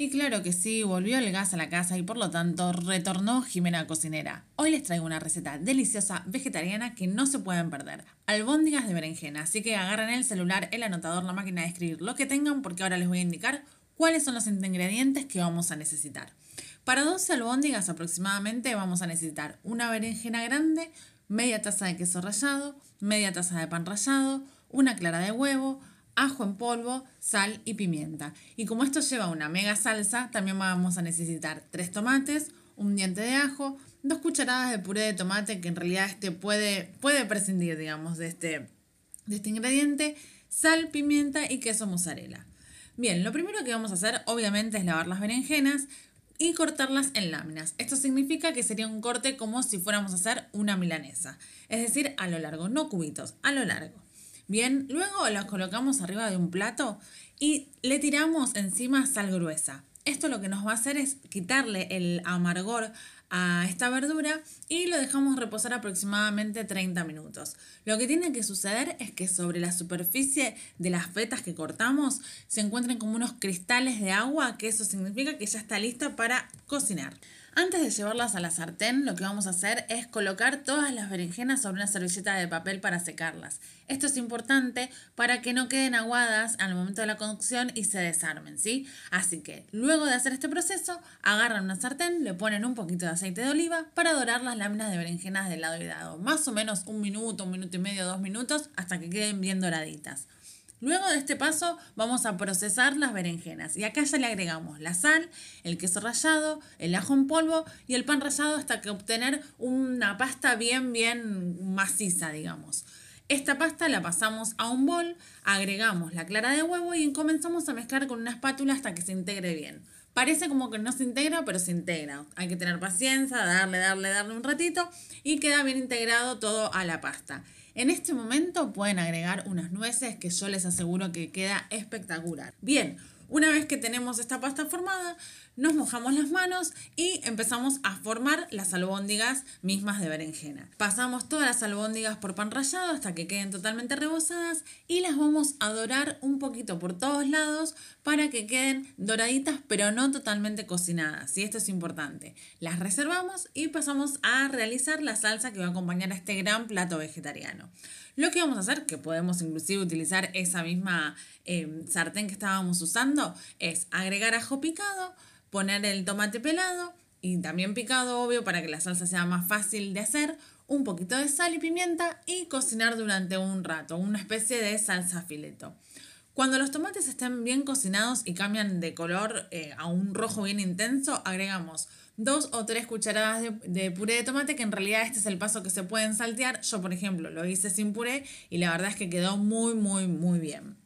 Y claro que sí, volvió el gas a la casa y por lo tanto retornó Jimena Cocinera. Hoy les traigo una receta deliciosa vegetariana que no se pueden perder. Albóndigas de berenjena, así que agarren el celular, el anotador, la máquina de escribir, lo que tengan porque ahora les voy a indicar cuáles son los ingredientes que vamos a necesitar. Para 12 albóndigas aproximadamente vamos a necesitar una berenjena grande, media taza de queso rallado, media taza de pan rallado, una clara de huevo, ajo en polvo, sal y pimienta. Y como esto lleva una mega salsa, también vamos a necesitar tres tomates, un diente de ajo, dos cucharadas de puré de tomate, que en realidad este puede, puede prescindir, digamos, de este, de este ingrediente, sal, pimienta y queso mozzarella. Bien, lo primero que vamos a hacer obviamente es lavar las berenjenas y cortarlas en láminas. Esto significa que sería un corte como si fuéramos a hacer una milanesa, es decir, a lo largo, no cubitos, a lo largo. Bien, luego lo colocamos arriba de un plato y le tiramos encima sal gruesa. Esto lo que nos va a hacer es quitarle el amargor a esta verdura y lo dejamos reposar aproximadamente 30 minutos. Lo que tiene que suceder es que sobre la superficie de las fetas que cortamos se encuentren como unos cristales de agua, que eso significa que ya está lista para cocinar. Antes de llevarlas a la sartén, lo que vamos a hacer es colocar todas las berenjenas sobre una servilleta de papel para secarlas. Esto es importante para que no queden aguadas al momento de la cocción y se desarmen, ¿sí? Así que luego de hacer este proceso, agarran una sartén, le ponen un poquito de aceite de oliva para dorar las láminas de berenjenas del lado y lado. Más o menos un minuto, un minuto y medio, dos minutos, hasta que queden bien doraditas. Luego de este paso vamos a procesar las berenjenas y acá ya le agregamos la sal, el queso rallado, el ajo en polvo y el pan rallado hasta que obtener una pasta bien bien maciza, digamos. Esta pasta la pasamos a un bol, agregamos la clara de huevo y comenzamos a mezclar con una espátula hasta que se integre bien. Parece como que no se integra, pero se integra. Hay que tener paciencia, darle, darle, darle un ratito y queda bien integrado todo a la pasta. En este momento pueden agregar unas nueces que yo les aseguro que queda espectacular. Bien, una vez que tenemos esta pasta formada, nos mojamos las manos y empezamos a formar las albóndigas mismas de berenjena. Pasamos todas las albóndigas por pan rallado hasta que queden totalmente rebozadas y las vamos a dorar un poquito por todos lados para que queden doraditas pero no totalmente cocinadas. Y esto es importante. Las reservamos y pasamos a realizar la salsa que va a acompañar a este gran plato vegetariano. Lo que vamos a hacer, que podemos inclusive utilizar esa misma em, sartén que estábamos usando, es agregar ajo picado, poner el tomate pelado y también picado, obvio, para que la salsa sea más fácil de hacer, un poquito de sal y pimienta y cocinar durante un rato, una especie de salsa fileto. Cuando los tomates estén bien cocinados y cambian de color eh, a un rojo bien intenso, agregamos dos o tres cucharadas de, puré de tomate, que en realidad este es el paso que se pueden saltear. Yo, por ejemplo, lo hice sin puré y la verdad es que quedó muy, muy, muy bien.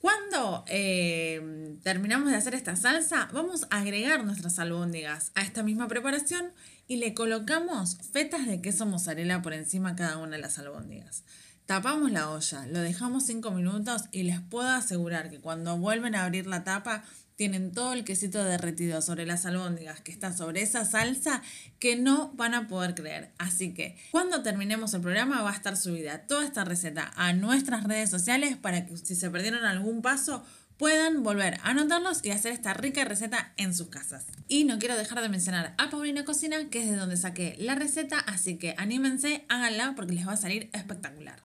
Cuando eh, terminamos de hacer esta salsa, vamos a agregar nuestras albóndigas a esta misma preparación y le colocamos fetas de queso mozzarella por encima cada una de las albóndigas. Tapamos la olla, lo dejamos 5 minutos y les puedo asegurar que cuando vuelven a abrir la tapa tienen todo el quesito derretido sobre las albóndigas que está sobre esa salsa que no van a poder creer. Así que cuando terminemos el programa va a estar subida toda esta receta a nuestras redes sociales para que si se perdieron algún paso puedan volver a anotarlos y hacer esta rica receta en sus casas. Y no quiero dejar de mencionar a Paulina Cocina, que es de donde saqué la receta, así que anímense, háganla porque les va a salir espectacular.